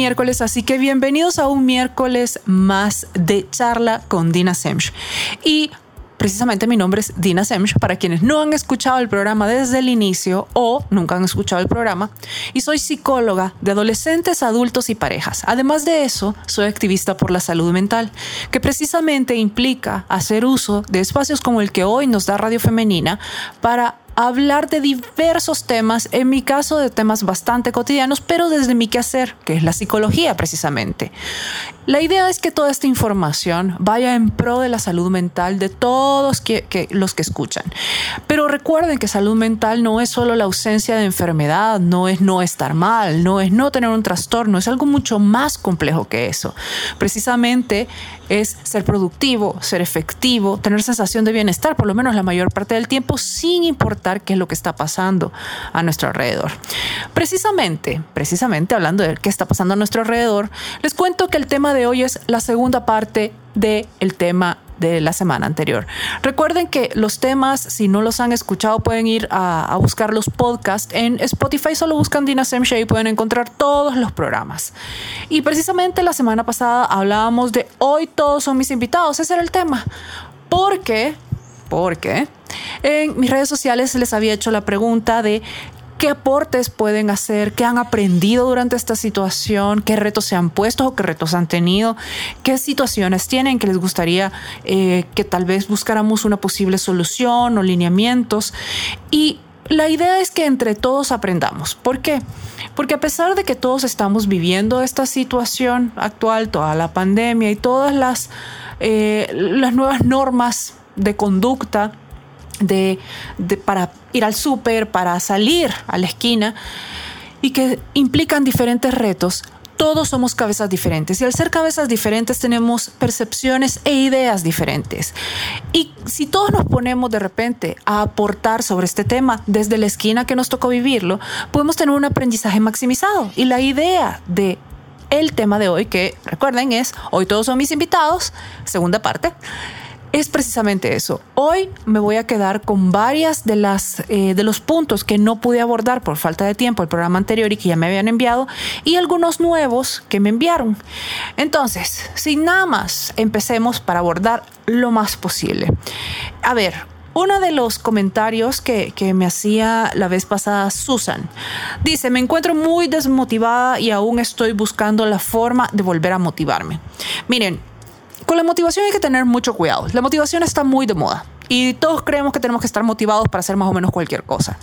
Miércoles, así que bienvenidos a un miércoles más de charla con Dina Semch. Y precisamente mi nombre es Dina Semch, para quienes no han escuchado el programa desde el inicio o nunca han escuchado el programa, y soy psicóloga de adolescentes, adultos y parejas. Además de eso, soy activista por la salud mental, que precisamente implica hacer uso de espacios como el que hoy nos da Radio Femenina para hablar de diversos temas, en mi caso de temas bastante cotidianos, pero desde mi quehacer, que es la psicología precisamente. La idea es que toda esta información vaya en pro de la salud mental de todos los que escuchan. Pero recuerden que salud mental no es solo la ausencia de enfermedad, no es no estar mal, no es no tener un trastorno, es algo mucho más complejo que eso. Precisamente es ser productivo, ser efectivo, tener sensación de bienestar, por lo menos la mayor parte del tiempo, sin importar qué es lo que está pasando a nuestro alrededor. Precisamente, precisamente hablando de qué está pasando a nuestro alrededor, les cuento que el tema de hoy es la segunda parte del el tema de la semana anterior. Recuerden que los temas, si no los han escuchado, pueden ir a, buscar los podcasts en Spotify. Solo buscan Dina Semsha y pueden encontrar todos los programas. Y precisamente la semana pasada hablábamos de hoy todos son mis invitados. Ese era el tema. Porque, porque en mis redes sociales les había hecho la pregunta de qué aportes pueden hacer, qué han aprendido durante esta situación, qué retos se han puesto o qué retos han tenido, qué situaciones tienen que les gustaría eh, que tal vez buscáramos una posible solución o lineamientos. Y la idea es que entre todos aprendamos. ¿Por qué? Porque a pesar de que todos estamos viviendo esta situación actual, toda la pandemia y todas las, eh, las nuevas normas de conducta, de, para ir al súper, para salir a la esquina y que implican diferentes retos, todos somos cabezas diferentes y al ser cabezas diferentes tenemos percepciones e ideas diferentes. Y si todos nos ponemos de repente a aportar sobre este tema desde la esquina que nos tocó vivirlo, podemos tener un aprendizaje maximizado. Y la idea de el tema de hoy, que recuerden es, hoy todos son mis invitados, segunda parte, es precisamente eso. Hoy me voy a quedar con varias de las eh, de los puntos que no pude abordar por falta de tiempo el programa anterior y que ya me habían enviado y algunos nuevos que me enviaron. Entonces, sin nada más, empecemos para abordar lo más posible. A ver, uno de los comentarios que, que, me hacía la vez pasada Susan dice, me encuentro muy desmotivada y aún estoy buscando la forma de volver a motivarme. Miren, con la motivación hay que tener mucho cuidado. La motivación está muy de moda y todos creemos que tenemos que estar motivados para hacer más o menos cualquier cosa.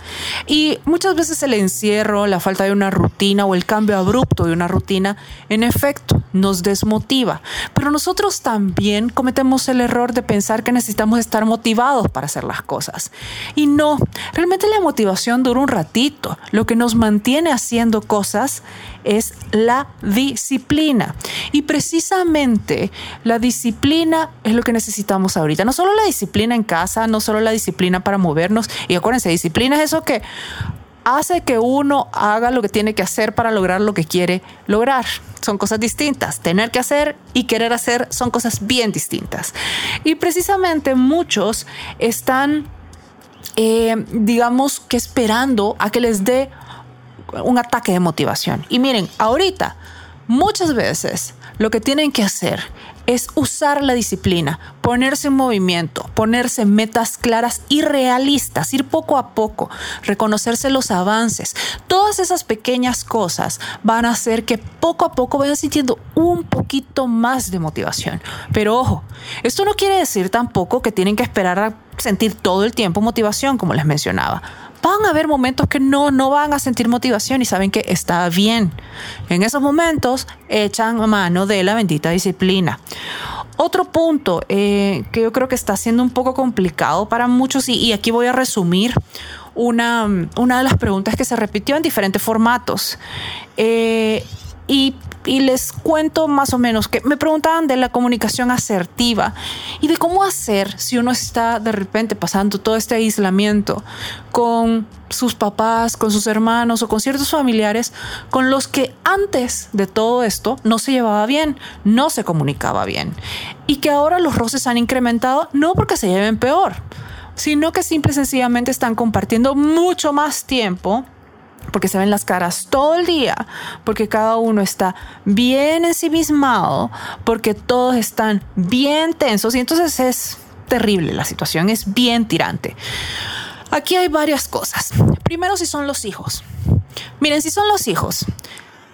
Y muchas veces el encierro, la falta de una rutina o el cambio abrupto de una rutina, en efecto, nos desmotiva. Pero nosotros también cometemos el error de pensar que necesitamos estar motivados para hacer las cosas. Y no, realmente la motivación dura un ratito. Lo que nos mantiene haciendo cosas es la disciplina. Y precisamente la disciplina es lo que necesitamos ahorita. No solo la disciplina en casa, no solo la disciplina para movernos. Y acuérdense, disciplina es eso que hace que uno haga lo que tiene que hacer para lograr lo que quiere lograr. Son cosas distintas. Tener que hacer y querer hacer son cosas bien distintas. Y precisamente muchos están, eh, digamos que esperando a que les dé un ataque de motivación. Y miren, ahorita, muchas veces lo que tienen que hacer es usar la disciplina, ponerse en movimiento, ponerse metas claras y realistas, ir poco a poco, reconocerse los avances. Todas esas pequeñas cosas van a hacer que poco a poco vayan sintiendo un poquito más de motivación. Pero ojo, esto no quiere decir tampoco que tienen que esperar a sentir todo el tiempo motivación, como les mencionaba van a haber momentos que no, no van a sentir motivación y saben que está bien. En esos momentos echan mano de la bendita disciplina. Otro punto eh, que yo creo que está siendo un poco complicado para muchos y, aquí voy a resumir una, una, de las preguntas que se repitió en diferentes formatos. Eh, y y les cuento más o menos que me preguntaban de la comunicación asertiva y de cómo hacer si uno está de repente pasando todo este aislamiento con sus papás, con sus hermanos o con ciertos familiares con los que antes de todo esto no se llevaba bien, no se comunicaba bien y que ahora los roces han incrementado no porque se lleven peor, sino que simple y sencillamente están compartiendo mucho más tiempo porque se ven las caras todo el día, porque cada uno está bien ensimismado, porque todos están bien tensos y entonces es terrible, la situación es bien tirante. Aquí hay varias cosas. Primero, si son los hijos. Miren, si son los hijos,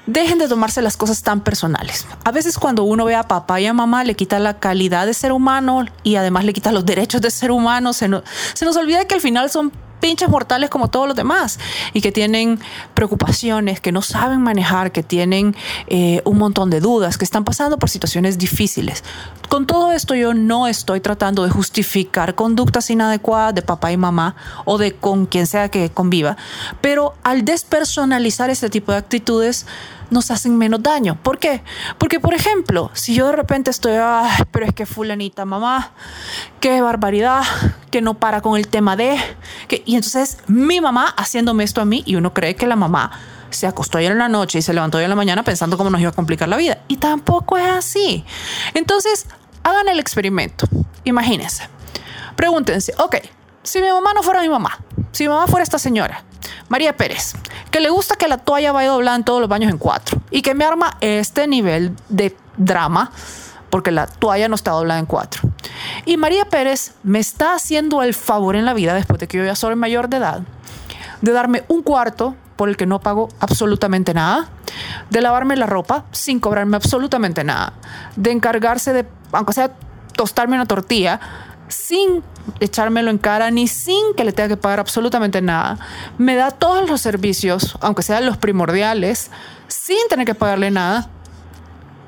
dejen de tomarse las cosas tan personales. A veces cuando uno ve a papá y a mamá le quita la calidad de ser humano y además le quita los derechos de ser humano, se nos, se nos olvida que al final son pinches mortales como todos los demás y que tienen preocupaciones, que no saben manejar, que tienen eh, un montón de dudas, que están pasando por situaciones difíciles. Con todo esto yo no estoy tratando de justificar conductas inadecuadas de papá y mamá o de con quien sea que conviva, pero al despersonalizar este tipo de actitudes, nos hacen menos daño. ¿Por qué? Porque, por ejemplo, si yo de repente estoy, Ay, pero es que fulanita mamá, qué barbaridad, que no para con el tema de, que, y entonces mi mamá haciéndome esto a mí y uno cree que la mamá se acostó ayer en la noche y se levantó hoy en la mañana pensando cómo nos iba a complicar la vida. Y tampoco es así. Entonces, hagan el experimento. Imagínense. Pregúntense, ok, si mi mamá no fuera mi mamá, si mi mamá fuera esta señora, María Pérez, que le gusta que la toalla vaya doblada en todos los baños en cuatro y que me arma este nivel de drama porque la toalla no está doblada en cuatro. Y María Pérez me está haciendo el favor en la vida, después de que yo ya soy mayor de edad, de darme un cuarto por el que no pago absolutamente nada, de lavarme la ropa sin cobrarme absolutamente nada, de encargarse de, aunque sea tostarme una tortilla, sin echármelo en cara ni sin que le tenga que pagar absolutamente nada. Me da todos los servicios, aunque sean los primordiales, sin tener que pagarle nada.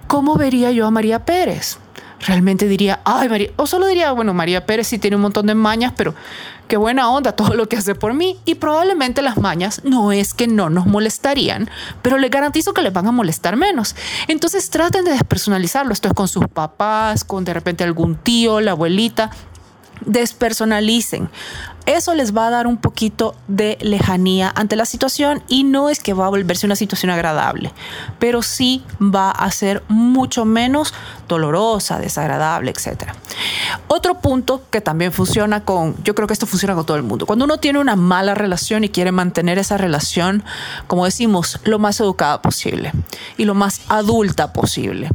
¿Cómo vería yo a María Pérez? Realmente diría, ay María, o solo diría, bueno, María Pérez sí tiene un montón de mañas, pero qué buena onda todo lo que hace por mí. Y probablemente las mañas no es que no nos molestarían, pero le garantizo que les van a molestar menos. Entonces traten de despersonalizarlo. Esto es con sus papás, con de repente algún tío, la abuelita. Despersonalicen eso les va a dar un poquito de lejanía ante la situación y no es que va a volverse una situación agradable, pero sí va a ser mucho menos dolorosa, desagradable, etc. Otro punto que también funciona con, yo creo que esto funciona con todo el mundo, cuando uno tiene una mala relación y quiere mantener esa relación, como decimos, lo más educada posible y lo más adulta posible.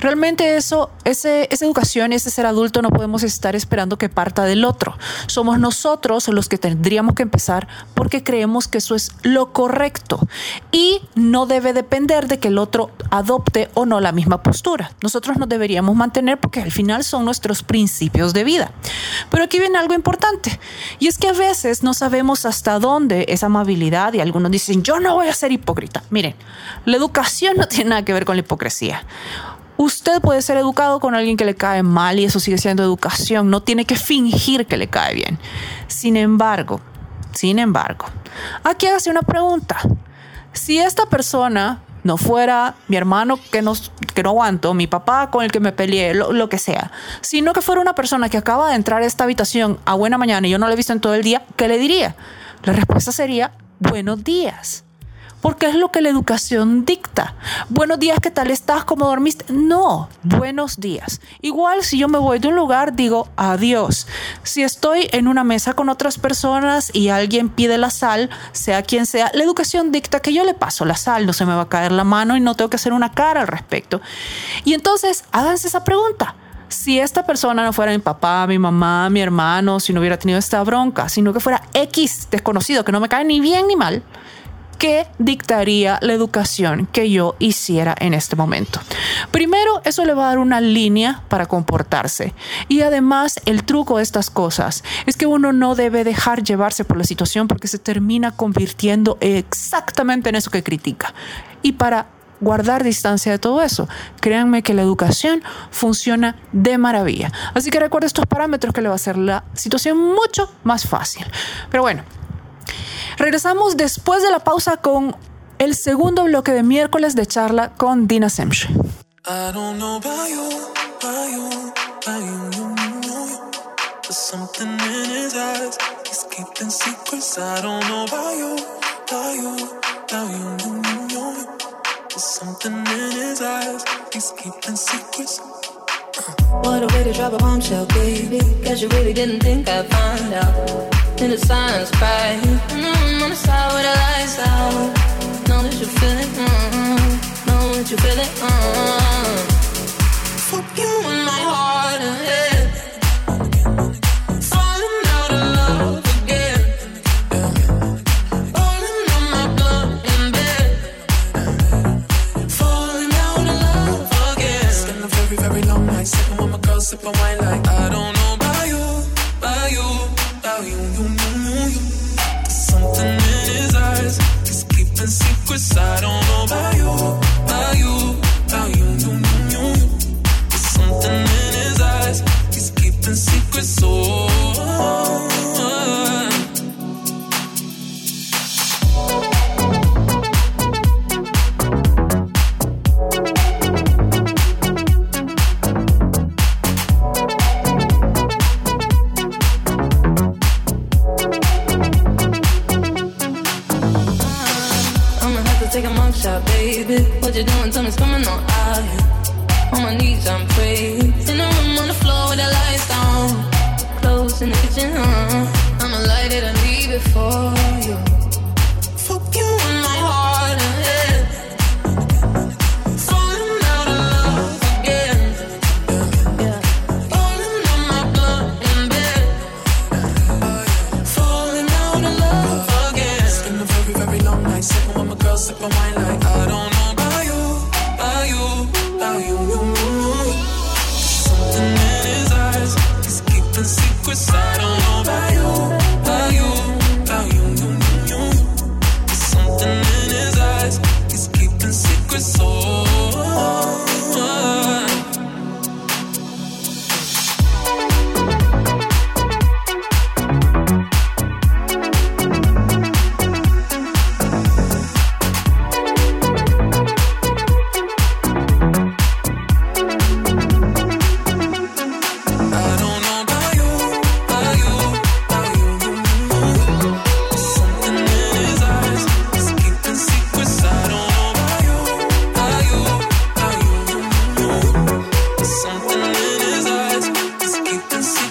Realmente eso, esa educación y ese ser adulto no podemos estar esperando que parta del otro. Somos nosotros son los que tendríamos que empezar porque creemos que eso es lo correcto y no debe depender de que el otro adopte o no la misma postura. Nosotros nos deberíamos mantener porque al final son nuestros principios de vida. Pero aquí viene algo importante y es que a veces no sabemos hasta dónde esa amabilidad y algunos dicen yo no voy a ser hipócrita. Miren, la educación no tiene nada que ver con la hipocresía. Usted puede ser educado con alguien que le cae mal y eso sigue siendo educación. No tiene que fingir que le cae bien. Sin embargo, sin embargo, aquí hágase una pregunta. Si esta persona no fuera mi hermano que no, que no aguanto, mi papá con el que me peleé, lo, lo, que sea, sino que fuera una persona que acaba de entrar a esta habitación a buena mañana y yo no la he visto en todo el día, ¿qué le diría? La respuesta sería buenos días porque es lo que la educación dicta. Buenos días, ¿qué tal estás? ¿Cómo dormiste? No, buenos días. Igual si yo me voy de un lugar, digo adiós. Si estoy en una mesa con otras personas y alguien pide la sal, sea quien sea, la educación dicta que yo le paso la sal, no se me va a caer la mano y no tengo que hacer una cara al respecto. Y entonces, háganse esa pregunta si esta persona no fuera mi papá, mi mamá, mi hermano, si no hubiera tenido esta bronca, sino que fuera X desconocido, que no me cae ni bien ni mal, ¿qué dictaría la educación que yo hiciera en este momento? Primero, eso le va a dar una línea para comportarse. Y además, el truco de estas cosas es que uno no debe dejar llevarse por la situación porque se termina convirtiendo exactamente en eso que critica. Y para guardar distancia de todo eso. Créanme que la educación funciona de maravilla. Así que recuerda estos parámetros que le va a hacer la situación mucho más fácil. Pero bueno, Regresamos después de la pausa con el segundo bloque de miércoles de charla con Dina Semch. Something in his eyes, he's keeping secrets. What a way to drop a bombshell, baby. Guess you really didn't think I'd find out. In the silence, cry. Mm, on the side with the lights out. Know that you feel it, mm, know that you feel it. Mm. Fuck you in my heart and head. Sipping wine like I don't know about you, about you, about you, you, you, you. Something in his eyes, he's keeping secrets. I don't know about you, about you, about you, you, you, you, you. Something in his eyes, he's keeping secrets. Oh. You're doing, tell me, coming on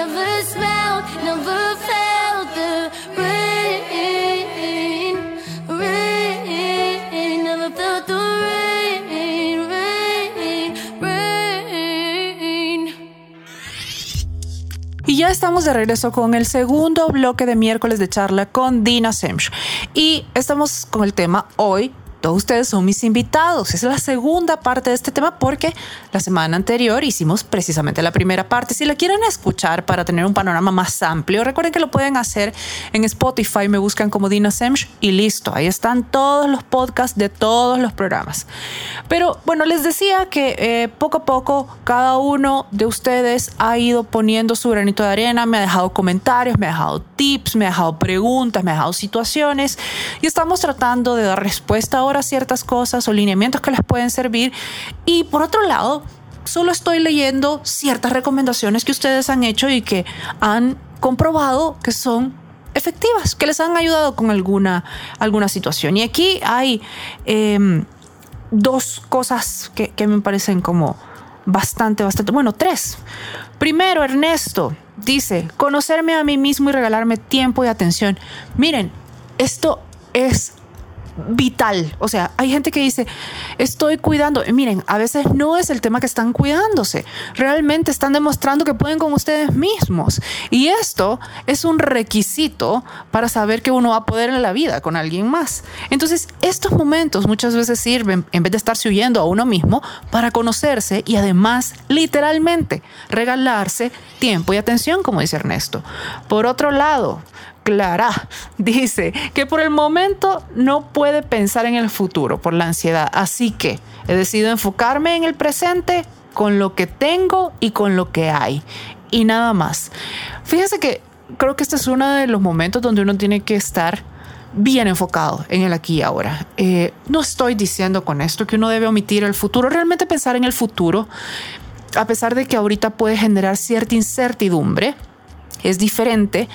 never smelled, never felt the rain, never felt. Y ya estamos de regreso con el segundo bloque de miércoles de charla con Dina Semch. Y estamos con el tema hoy todos ustedes son mis invitados. Es la segunda parte de este tema porque la semana anterior hicimos precisamente la primera parte. Si la quieren escuchar para tener un panorama más amplio, recuerden que lo pueden hacer en Spotify, me buscan como Dina Semch y listo. Ahí están todos los podcasts de todos los programas. Pero bueno, les decía que eh, poco a poco cada uno de ustedes ha ido poniendo su granito de arena, me ha dejado comentarios, me ha dejado tips, me ha dejado preguntas, me ha dejado situaciones y estamos tratando de dar respuesta ciertas cosas o lineamientos que les pueden servir. Y por otro lado, solo estoy leyendo ciertas recomendaciones que ustedes han hecho y que han comprobado que son efectivas, que les han ayudado con alguna, alguna situación. Y aquí hay em, dos cosas que, que me parecen como bastante, bastante, bueno, tres. Primero, Ernesto dice, conocerme a mí mismo y regalarme tiempo y atención. Miren, esto es vital. O sea, hay gente que dice, estoy cuidando. miren, a veces no es el tema que están cuidándose. Realmente están demostrando que pueden con ustedes mismos. Y esto es un requisito para saber que uno va a poder en la vida con alguien más. Entonces, estos momentos muchas veces sirven, en vez de estarse huyendo a uno mismo, para conocerse y además, literalmente, regalarse tiempo y atención, como dice Ernesto. Por otro lado, Clara dice que por el momento no puede pensar en el futuro por la ansiedad, así que he decidido enfocarme en el presente con lo que tengo y con lo que hay y nada más. Fíjense que creo que este es uno de los momentos donde uno tiene que estar bien enfocado en el aquí y ahora. Eh, no estoy diciendo con esto que uno debe omitir el futuro, realmente pensar en el futuro, a pesar de que ahorita puede generar cierta incertidumbre, es diferente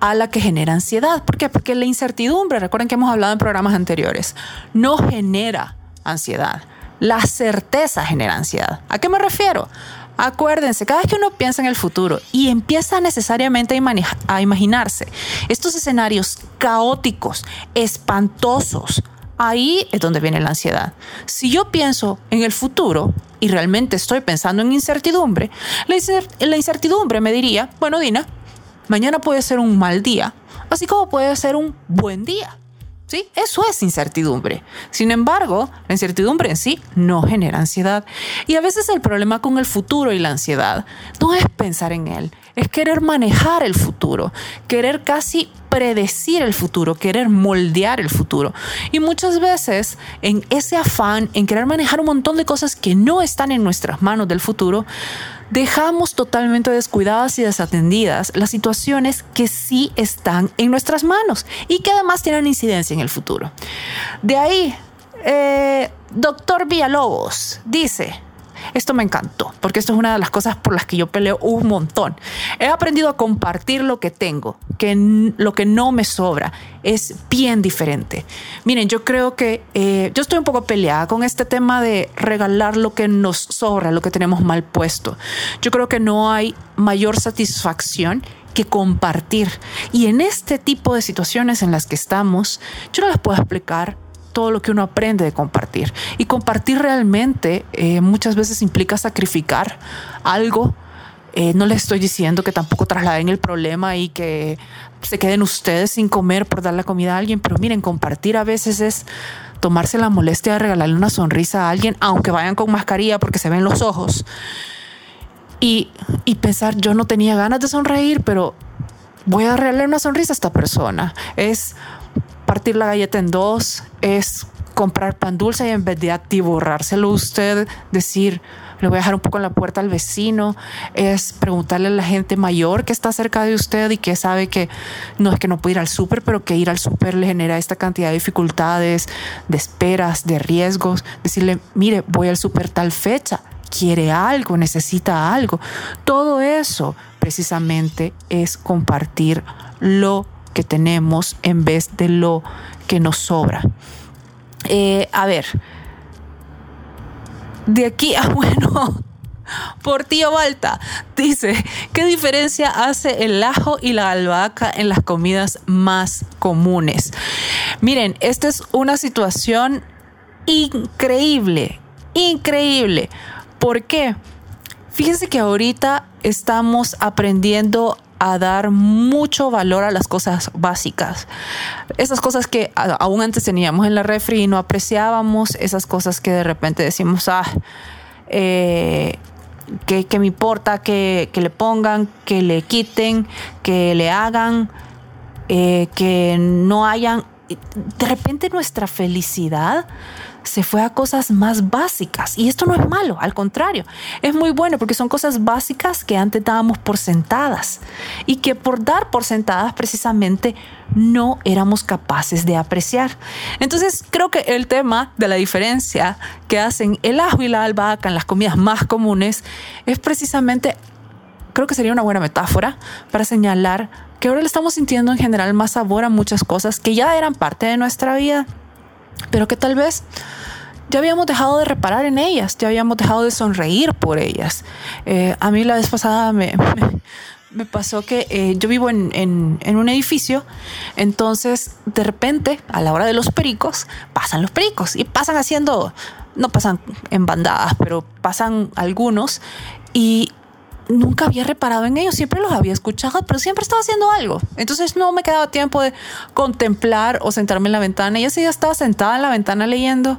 a la que genera ansiedad. ¿Por qué? Porque la incertidumbre, recuerden que hemos hablado en programas anteriores, no genera ansiedad. La certeza genera ansiedad. ¿A qué me refiero? Acuérdense, cada vez que uno piensa en el futuro y empieza necesariamente a, imaginarse estos escenarios caóticos, espantosos, ahí es donde viene la ansiedad. Si yo pienso en el futuro y realmente estoy pensando en incertidumbre, la incertidumbre me diría, bueno, Dina, Mañana puede ser un mal día, así como puede ser un buen día. ¿Sí? Eso es incertidumbre. Sin embargo, la incertidumbre en sí no genera ansiedad. Y a veces el problema con el futuro y la ansiedad no es pensar en él, es querer manejar el futuro, querer casi predecir el futuro, querer moldear el futuro. Y muchas veces en ese afán, en querer manejar un montón de cosas que no están en nuestras manos del futuro, dejamos totalmente descuidadas y desatendidas las situaciones que sí están en nuestras manos y que además tienen incidencia en el futuro. De ahí, eh, doctor Villalobos dice, esto me encantó, porque esto es una de las cosas por las que yo peleo un montón. He aprendido a compartir lo que tengo, que lo que no me sobra es bien diferente. Miren, yo creo que eh, yo estoy un poco peleada con este tema de regalar lo que nos sobra, lo que tenemos mal puesto. Yo creo que no hay mayor satisfacción que compartir. Y en este tipo de situaciones en las que estamos, yo no les puedo explicar todo lo que uno aprende de compartir. Y compartir realmente eh, muchas veces implica sacrificar algo. Eh, no les estoy diciendo que tampoco trasladen el problema y que se queden ustedes sin comer por dar la comida a alguien, pero miren, compartir a veces es tomarse la molestia de regalarle una sonrisa a alguien, aunque vayan con mascarilla porque se ven los ojos. Y, y pensar, yo no tenía ganas de sonreír, pero voy a regalarle una sonrisa a esta persona. Es partir la galleta en dos, es comprar pan dulce y en vez de atiborrárselo usted, decir, le voy a dejar un poco en la puerta al vecino, es preguntarle a la gente mayor que está cerca de usted y que sabe que no es que no puede ir al súper, pero que ir al súper le genera esta cantidad de dificultades, de esperas, de riesgos. Decirle, mire, voy al súper tal fecha, quiere algo, necesita algo. Todo eso precisamente es compartir lo que tenemos en vez de lo que nos sobra. Eh, a ver, de aquí a bueno. Por tío Balta dice, ¿qué diferencia hace el ajo y la albahaca en las comidas más comunes? Miren, esta es una situación increíble, increíble. ¿Por qué? Fíjense que ahorita estamos aprendiendo a dar mucho valor a las cosas básicas. Esas cosas que aún antes teníamos en la refri y no apreciábamos, esas cosas que de repente decimos, ah, eh, que, me importa que, le pongan, que le quiten, que le hagan, eh, que no hayan. De repente nuestra felicidad se fue a cosas más básicas. Y esto no es malo, al contrario, es muy bueno porque son cosas básicas que antes dábamos por sentadas y que por dar por sentadas precisamente no éramos capaces de apreciar. Entonces creo que el tema de la diferencia que hacen el ajo y la albahaca en las comidas más comunes es precisamente, creo que sería una buena metáfora para señalar que ahora le estamos sintiendo en general más sabor a muchas cosas que ya eran parte de nuestra vida pero que tal vez ya habíamos dejado de reparar en ellas, ya habíamos dejado de sonreír por ellas. Eh, a mí la vez pasada me, me, pasó que eh, yo vivo en, en, un edificio, entonces de repente a la hora de los pericos pasan los pericos y pasan haciendo, no pasan en bandadas, pero pasan algunos y nunca había reparado en ellos, siempre los había escuchado, pero siempre estaba haciendo algo. Entonces no me quedaba tiempo de contemplar o sentarme en la ventana. Y ese día estaba sentada en la ventana leyendo.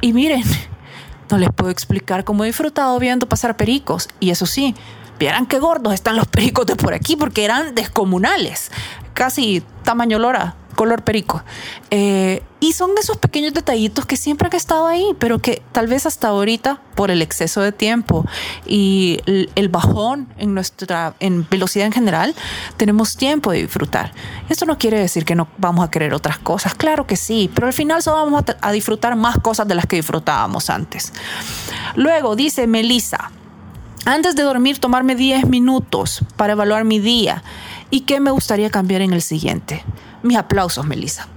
Y miren, no les puedo explicar cómo he disfrutado viendo pasar pericos. Y eso sí, vieran qué gordos están los pericos de por aquí, porque eran descomunales, casi tamaño lora color perico. Eh, y son esos pequeños detallitos que siempre han estado ahí, pero que tal vez hasta ahorita, por el exceso de tiempo y el, bajón en nuestra en velocidad en general, tenemos tiempo de disfrutar. Esto no quiere decir que no vamos a querer otras cosas, claro que sí, pero al final solo vamos a, a disfrutar más cosas de las que disfrutábamos antes. Luego dice Melissa, antes de dormir tomarme 10 minutos para evaluar mi día y qué me gustaría cambiar en el siguiente. Mis aplausos, Melissa.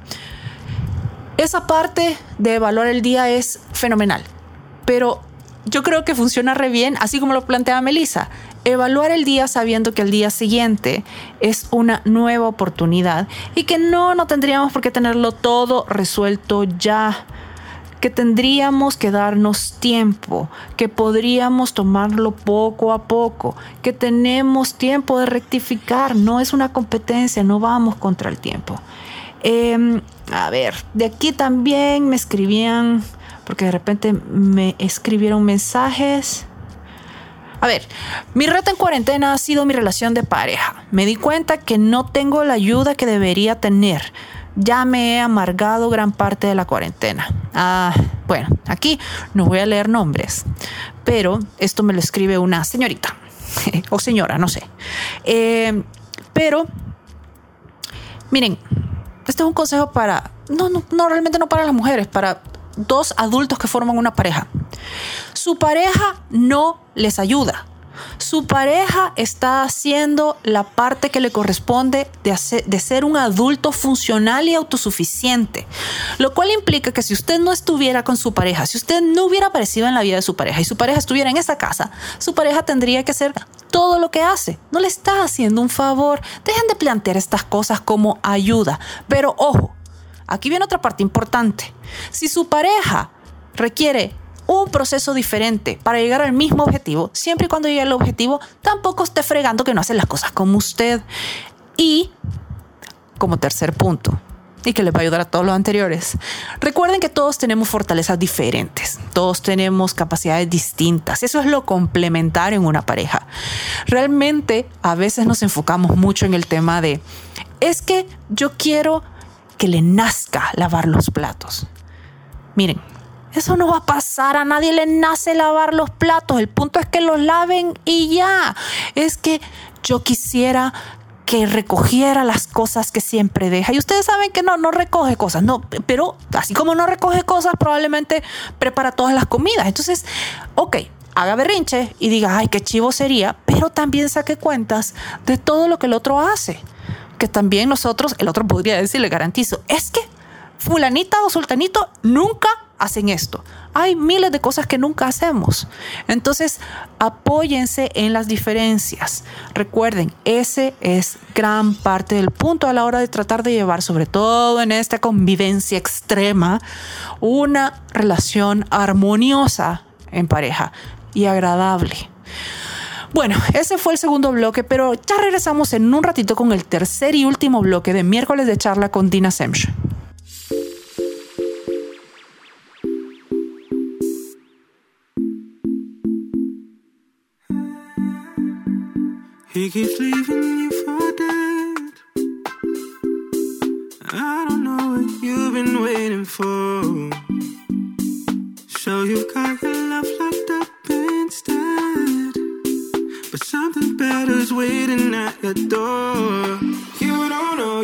Esa parte de evaluar el día es fenomenal, pero yo creo que funciona re bien, así como lo plantea Melissa. Evaluar el día sabiendo que el día siguiente es una nueva oportunidad y que no, no tendríamos por qué tenerlo todo resuelto ya que tendríamos que darnos tiempo, que podríamos tomarlo poco a poco, que tenemos tiempo de rectificar, no es una competencia, no vamos contra el tiempo. Em, a ver, de aquí también me escribían, porque de repente me escribieron mensajes. A ver, mi reto en cuarentena ha sido mi relación de pareja. Me di cuenta que no tengo la ayuda que debería tener ya me he amargado gran parte de la cuarentena. Ah, bueno, aquí no voy a leer nombres, pero esto me lo escribe una señorita o señora, no sé. Eh, pero, miren, este es un consejo para, no, no, no, realmente no para las mujeres, para dos adultos que forman una pareja. Su pareja no les ayuda su pareja está haciendo la parte que le corresponde de, de ser un adulto funcional y autosuficiente, lo cual implica que si usted no estuviera con su pareja, si usted no hubiera aparecido en la vida de su pareja y su pareja estuviera en esa casa, su pareja tendría que hacer todo lo que hace. No le está haciendo un favor. Dejen de plantear estas cosas como ayuda. Pero ojo, aquí viene otra parte importante. Si su pareja requiere un proceso diferente para llegar al mismo objetivo, siempre y cuando llegue al objetivo, tampoco esté fregando que no hace las cosas como usted. Y, como tercer punto, y que les va a ayudar a todos los anteriores. Recuerden que todos tenemos fortalezas diferentes, todos tenemos capacidades distintas. Eso es lo complementario en una pareja. Realmente a veces nos enfocamos mucho en el tema de, es que yo quiero que le nazca lavar los platos. Miren, eso no va a pasar, a nadie le nace lavar los platos, el punto es que los laven y ya. Es que yo quisiera que recogiera las cosas que siempre deja. Y ustedes saben que no, no recoge cosas, no, pero así como no recoge cosas, probablemente prepara todas las comidas. Entonces, ok, haga berrinche y diga, ay, qué chivo sería, pero también saque cuentas de todo lo que el otro hace. Que también nosotros, el otro podría decir, le garantizo, es que fulanita o sultanito nunca hacen esto. Hay miles de cosas que nunca hacemos. Entonces, apóyense en las diferencias. Recuerden, ese es gran parte del punto a la hora de tratar de llevar, sobre todo en esta convivencia extrema, una relación armoniosa en pareja y agradable. Bueno, ese fue el segundo bloque, pero ya regresamos en un ratito con el tercer y último bloque de miércoles de charla con Dina Semch. He keeps leaving you for dead. I don't know what you've been waiting for. So you've got your love locked up instead. But something better's waiting at your door. You don't know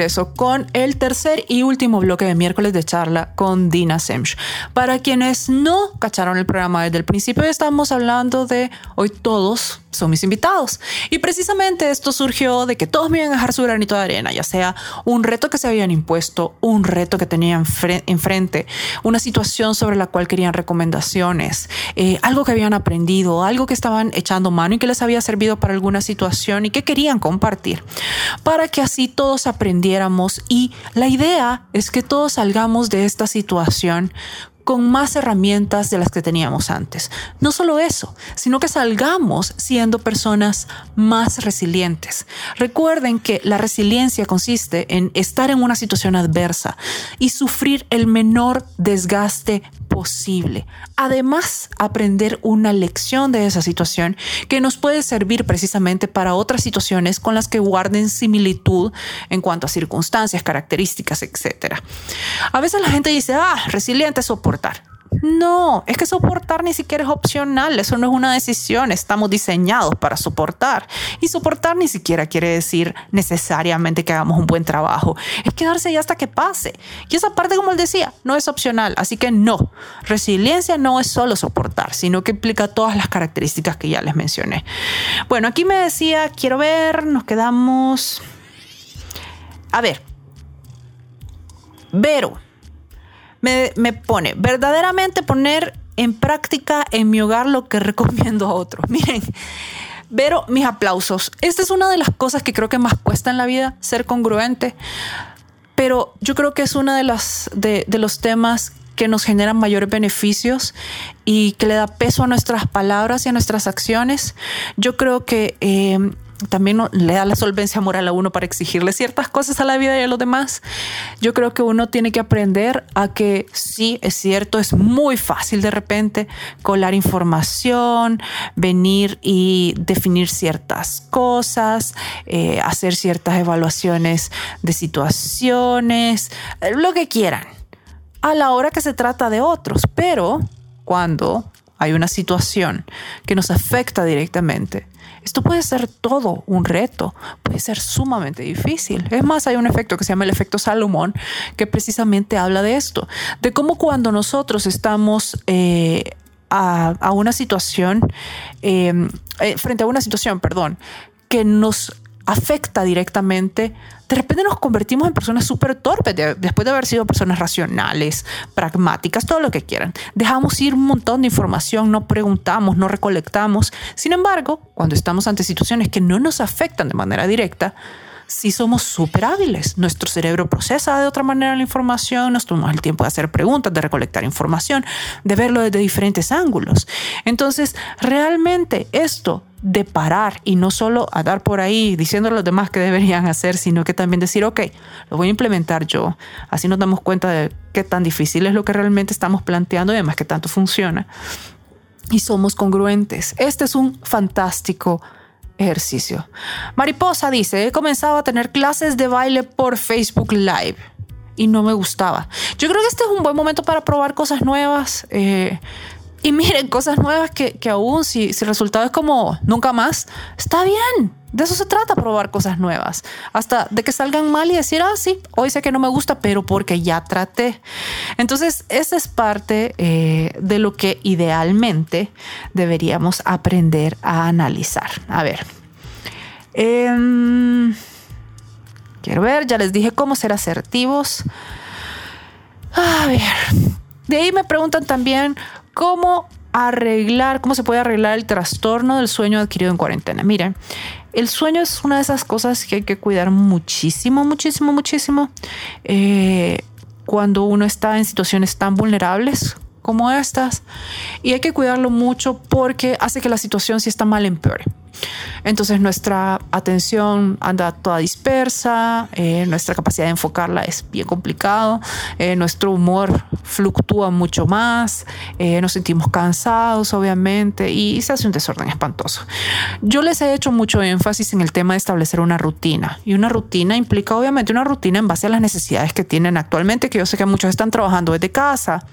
Regreso con el tercer y último bloque de miércoles de charla con Dina Semch. Para quienes no cacharon el programa desde el principio, estamos hablando de hoy todos son mis invitados. Y precisamente esto surgió de que todos me iban a dejar su granito de arena, ya sea un reto que se habían impuesto, un reto que tenían enfrente, una situación sobre la cual querían recomendaciones, eh, algo que habían aprendido, algo que estaban echando mano y que les había servido para alguna situación y que querían compartir, para que así todos y la idea es que todos salgamos de esta situación con más herramientas de las que teníamos antes. No solo eso, sino que salgamos siendo personas más resilientes. Recuerden que la resiliencia consiste en estar en una situación adversa y sufrir el menor desgaste posible. Además, aprender una lección de esa situación que nos puede servir precisamente para otras situaciones con las que guarden similitud en cuanto a circunstancias, características, etc. A veces la gente dice, ah, resiliente No, es que soportar ni siquiera es opcional, eso no es una decisión, estamos diseñados para soportar. Y soportar ni siquiera quiere decir necesariamente que hagamos un buen trabajo, es quedarse ahí hasta que pase. Y esa parte, como él decía, no es opcional, así que no, resiliencia no es solo soportar, sino que implica todas las características que ya les mencioné. Bueno, aquí me decía, quiero ver, nos quedamos... A ver, Vero me, pone, verdaderamente poner en práctica en mi hogar lo que recomiendo a otros. Miren, pero mis aplausos. Esta es una de las cosas que creo que más cuesta en la vida, ser congruente. Pero yo creo que es uno de, las, de, los temas que nos generan mayores beneficios y que le da peso a nuestras palabras y a nuestras acciones. Yo creo que eh, también le da la solvencia moral a uno para exigirle ciertas cosas a la vida y a los demás. Yo creo que uno tiene que aprender a que sí, es cierto, es muy fácil de repente colar información, venir y definir ciertas cosas, eh, hacer ciertas evaluaciones de situaciones, eh, lo que quieran, a la hora que se trata de otros, pero cuando hay una situación que nos afecta directamente, esto puede ser todo un reto, puede ser sumamente difícil. Es más, hay un efecto que se llama el efecto Salomón que precisamente habla de esto, de cómo cuando nosotros estamos eh, a, una situación, eh, eh, frente a una situación, perdón, que nos afecta directamente, de repente nos convertimos en personas súper torpes, después de haber sido personas racionales, pragmáticas, todo lo que quieran. Dejamos ir un montón de información, no preguntamos, no recolectamos. Sin embargo, cuando estamos ante situaciones que no nos afectan de manera directa, sí somos súper hábiles. Nuestro cerebro procesa de otra manera la información, nos tomamos el tiempo de hacer preguntas, de recolectar información, de verlo desde diferentes ángulos. Entonces, realmente esto de parar y no solo a dar por ahí diciendo a los demás que deberían hacer, sino que también decir, ok, lo voy a implementar yo. Así nos damos cuenta de qué tan difícil es lo que realmente estamos planteando y además qué tanto funciona. Y somos congruentes. Este es un fantástico ejercicio. Mariposa dice, he comenzado a tener clases de baile por Facebook Live y no me gustaba. Yo creo que este es un buen momento para probar cosas nuevas. Eh, y miren, cosas nuevas que, aún si, si el resultado es como nunca más, está bien. De eso se trata, probar cosas nuevas. Hasta de que salgan mal y decir, ah, sí, hoy sé que no me gusta, pero porque ya traté. Entonces, esa es parte eh, de lo que idealmente deberíamos aprender a analizar. A ver. Em, quiero ver, ya les dije cómo ser asertivos. A ver. De ahí me preguntan también cómo arreglar, cómo se puede arreglar el trastorno del sueño adquirido en cuarentena. Miren, el sueño es una de esas cosas que hay que cuidar muchísimo, muchísimo, muchísimo. Eh, cuando uno está en situaciones tan vulnerables como estas. Y hay que cuidarlo mucho porque hace que la situación, si está mal, empeore. Entonces nuestra atención anda toda dispersa, eh, nuestra capacidad de enfocarla es bien complicado, eh, nuestro humor fluctúa mucho más, eh, nos sentimos cansados obviamente y se hace un desorden espantoso. Yo les he hecho mucho énfasis en el tema de establecer una rutina y una rutina implica obviamente una rutina en base a las necesidades que tienen actualmente, que yo sé que muchos están trabajando desde casa,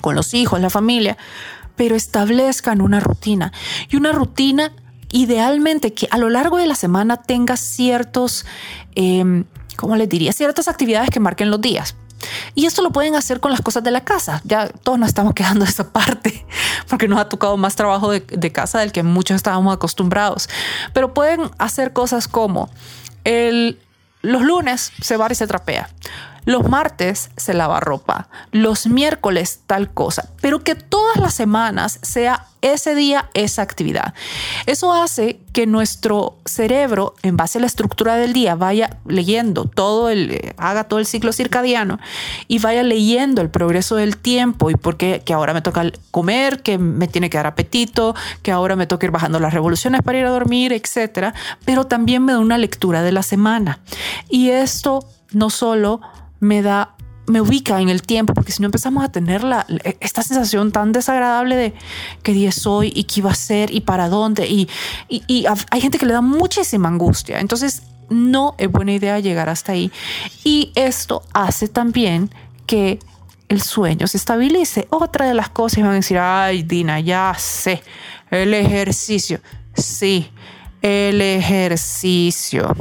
con los hijos, la familia, pero establezcan una rutina y una rutina idealmente que a lo largo de la semana tenga ciertos em, ¿cómo les diría? Ciertas actividades que marquen los días. Y esto lo pueden hacer con las cosas de la casa. Ya todos nos estamos quedando de esa parte porque nos ha tocado más trabajo de, casa del que muchos estábamos acostumbrados. Pero pueden hacer cosas como el, los lunes se va y se trapea. Los martes se lava ropa, los miércoles tal cosa, pero que todas las semanas sea ese día esa actividad. Eso hace que nuestro cerebro, en base a la estructura del día, vaya leyendo todo el, eh, haga todo el ciclo circadiano y vaya leyendo el progreso del tiempo y por qué que ahora me toca comer, que me tiene que dar apetito, que ahora me toca ir bajando las revoluciones para ir a dormir, etcétera, pero también me da una lectura de la semana. Y esto no solo me da, me ubica en el tiempo, porque si no empezamos a tener la, esta sensación tan desagradable de qué día soy y qué iba a ser y para dónde, y, y, hay gente que le da muchísima angustia. Entonces, no es buena idea llegar hasta ahí. Y esto hace también que el sueño se estabilice. Otra de las cosas van a decir, ay, Dina, ya sé, el ejercicio. Sí, el ejercicio.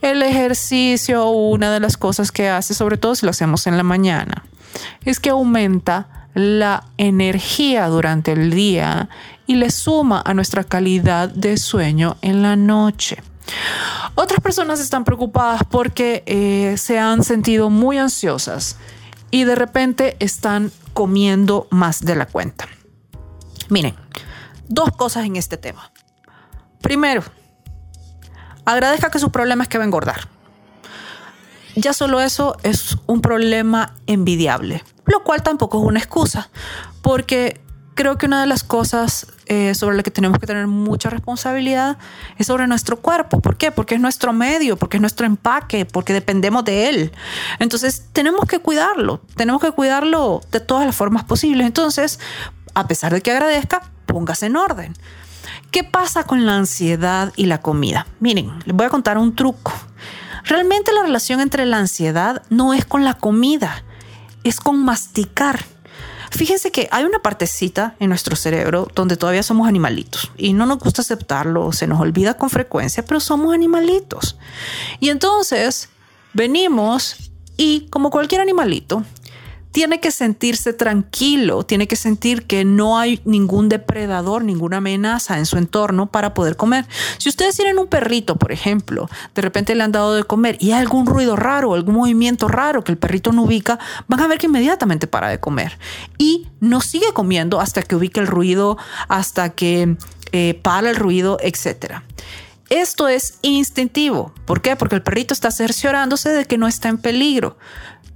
El ejercicio, una de las cosas que hace, sobre todo si lo hacemos en la mañana, es que aumenta la energía durante el día y le suma a nuestra calidad de sueño en la noche. Otras personas están preocupadas porque eh, se han sentido muy ansiosas y de repente están comiendo más de la cuenta. Miren, dos cosas en este tema. Primero, agradezca que su problema es que va a engordar. Ya solo eso es un problema envidiable, lo cual tampoco es una excusa, porque creo que una de las cosas eh, sobre las que tenemos que tener mucha responsabilidad es sobre nuestro cuerpo. ¿Por qué? Porque es nuestro medio, porque es nuestro empaque, porque dependemos de él. Entonces tenemos que cuidarlo, tenemos que cuidarlo de todas las formas posibles. Entonces, a pesar de que agradezca, póngase en orden. ¿Qué pasa con la ansiedad y la comida? Miren, les voy a contar un truco. Realmente la relación entre la ansiedad no es con la comida, es con masticar. Fíjense que hay una partecita en nuestro cerebro donde todavía somos animalitos y no nos gusta aceptarlo, se nos olvida con frecuencia, pero somos animalitos. Y entonces venimos y como cualquier animalito, tiene que sentirse tranquilo, tiene que sentir que no hay ningún depredador, ninguna amenaza en su entorno para poder comer. Si ustedes tienen un perrito, por ejemplo, de repente le han dado de comer y hay algún ruido raro, algún movimiento raro que el perrito no ubica, van a ver que inmediatamente para de comer y no sigue comiendo hasta que ubique el ruido, hasta que eh, para el ruido, etcétera. Esto es instintivo. ¿Por qué? Porque el perrito está cerciorándose de que no está en peligro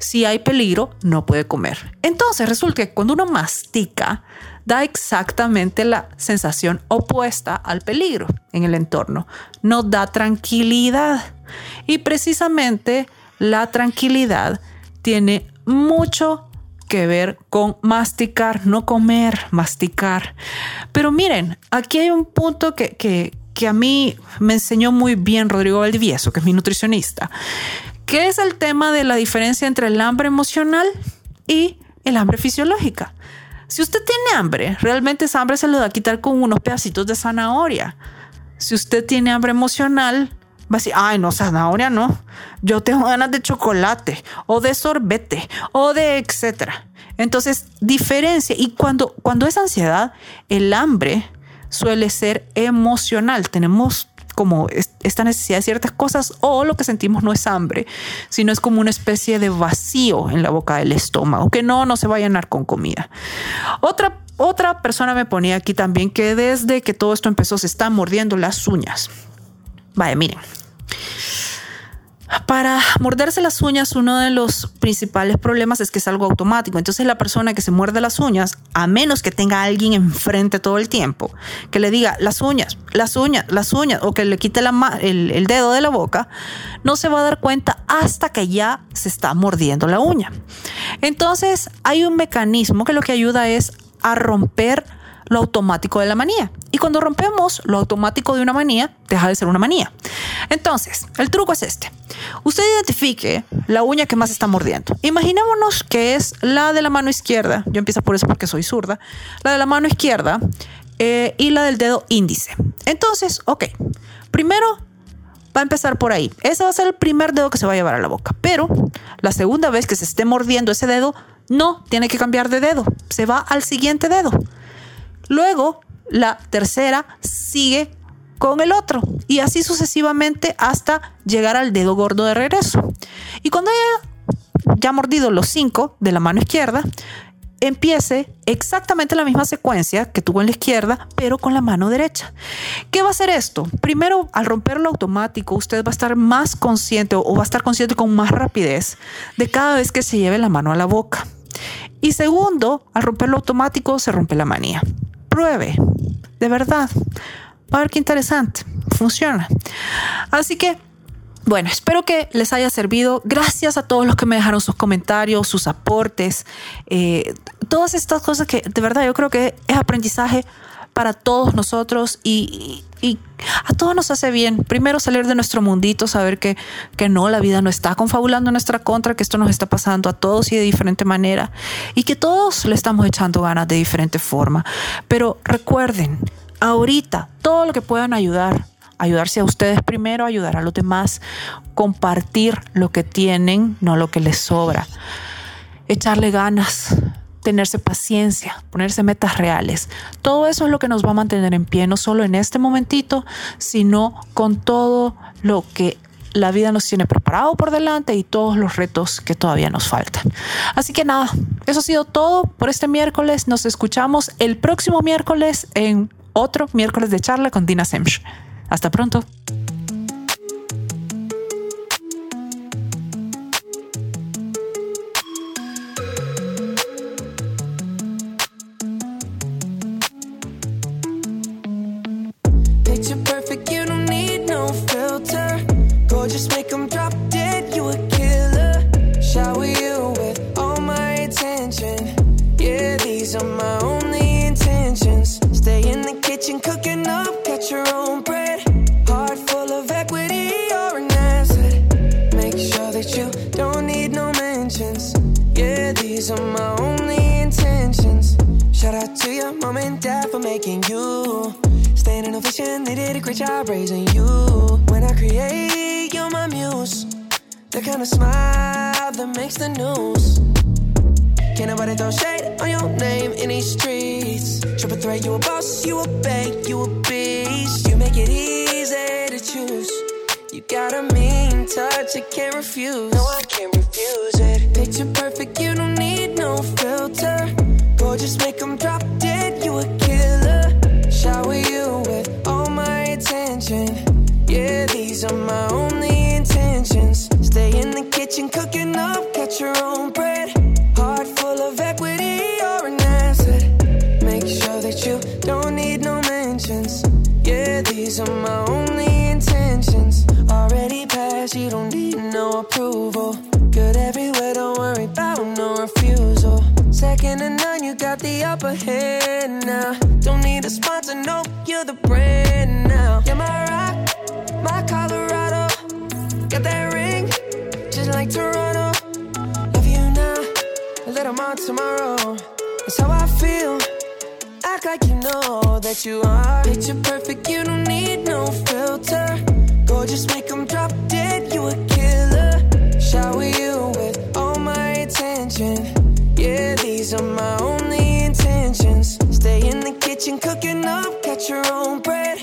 si hay peligro, no puede comer. Entonces resulta que cuando uno mastica, da exactamente la sensación opuesta al peligro en el entorno. Nos da tranquilidad. Y precisamente la tranquilidad tiene mucho que ver con masticar, no comer, masticar. Pero miren, aquí hay un punto que, que, que a mí me enseñó muy bien Rodrigo Valdivieso, que es mi nutricionista, ¿Qué es el tema de la diferencia entre el hambre emocional y el hambre fisiológica? Si usted tiene hambre, realmente esa hambre se lo va a quitar con unos pedacitos de zanahoria. Si usted tiene hambre emocional, va a decir, ay, no, zanahoria no. Yo tengo ganas de chocolate o de sorbete o de etcétera. Entonces, diferencia. Y cuando, cuando es ansiedad, el hambre suele ser emocional. Tenemos como esta necesidad de ciertas cosas o lo que sentimos no es hambre, sino es como una especie de vacío en la boca del estómago, que no, no se va a llenar con comida. Otra, otra persona me ponía aquí también que desde que todo esto empezó se está mordiendo las uñas. Vaya, miren, para morderse las uñas, uno de los principales problemas es que es algo automático. Entonces la persona que se muerde las uñas, a menos que tenga alguien enfrente todo el tiempo, que le diga las uñas, las uñas, las uñas, o que le quite el, el dedo de la boca, no se va a dar cuenta hasta que ya se está mordiendo la uña. Entonces hay un mecanismo que lo que ayuda es a romper lo automático de la manía. Y cuando rompemos lo automático de una manía, deja de ser una manía. Entonces, el truco es este. Usted identifique la uña que más está mordiendo. Imaginémonos que es la de la mano izquierda. Yo empiezo por eso porque soy zurda. La de la mano izquierda eh, y la del dedo índice. Entonces, ok. Primero, va a empezar por ahí. Ese va a ser el primer dedo que se va a llevar a la boca. Pero la segunda vez que se esté mordiendo ese dedo, no, tiene que cambiar de dedo. Se va al siguiente dedo. Luego, la tercera sigue con el otro y así sucesivamente hasta llegar al dedo gordo de regreso. Y cuando haya ya mordido los cinco de la mano izquierda, empiece exactamente la misma secuencia que tuvo en la izquierda, pero con la mano derecha. ¿Qué va a hacer esto? Primero, al romperlo automático, usted va a estar más consciente o va a estar consciente con más rapidez de cada vez que se lleve la mano a la boca. Y segundo, al romperlo automático se rompe la manía. Pruebe, de verdad. A ver qué interesante. Funciona. Así que bueno, espero que les haya servido. Gracias a todos los que me dejaron sus comentarios, sus aportes, eh, todas estas cosas que de verdad yo creo que es aprendizaje para todos nosotros y, a todos nos hace bien. Primero salir de nuestro mundito, saber que, que no, la vida no está confabulando en nuestra contra, que esto nos está pasando a todos y de diferente manera y que todos le estamos echando ganas de diferente forma. Pero recuerden, ahorita todo lo que puedan ayudar, ayudarse a ustedes primero, ayudar a los demás, compartir lo que tienen, no lo que les sobra, echarle ganas, tenerse paciencia, ponerse metas reales. Todo eso es lo que nos va a mantener en pie, no solo en este momentito, sino con todo lo que la vida nos tiene preparado por delante y todos los retos que todavía nos faltan. Así que nada, eso ha sido todo por este miércoles. Nos escuchamos el próximo miércoles en otro miércoles de charla con Dina Semch. Hasta pronto. No mentions. Yeah, these are my only intentions. Shout out to your mom and dad for making you. Staying in vision, they did a great job raising you. When I create, you're my muse. The kind of smile that makes the news. Can't nobody throw shade on your name in these streets. Triple threat, you a boss, you a bank, you a beast. You make it easy to choose. You got a mean touch, I can't refuse. No, I can't refuse it. Picture perfect, you don't need no filter. Gorgeous, make them drop dead, you a killer. Shower you with all my attention. Yeah, these are my only intentions. Stay in the kitchen, cooking up, catch your own bread. To none, you got the upper hand now. Don't need a sponsor, no, you're the brand now. You're my rock, my Colorado. Got that ring, just like Toronto. Love you now, a little more tomorrow. That's how I feel. Act like you know that you are. Picture perfect, you don't need no filter. Gorgeous, make them drop dead, you a killer. Shower you with all my attention. Yeah, these are my only intentions. Stay in the kitchen, cooking up, catch your own bread.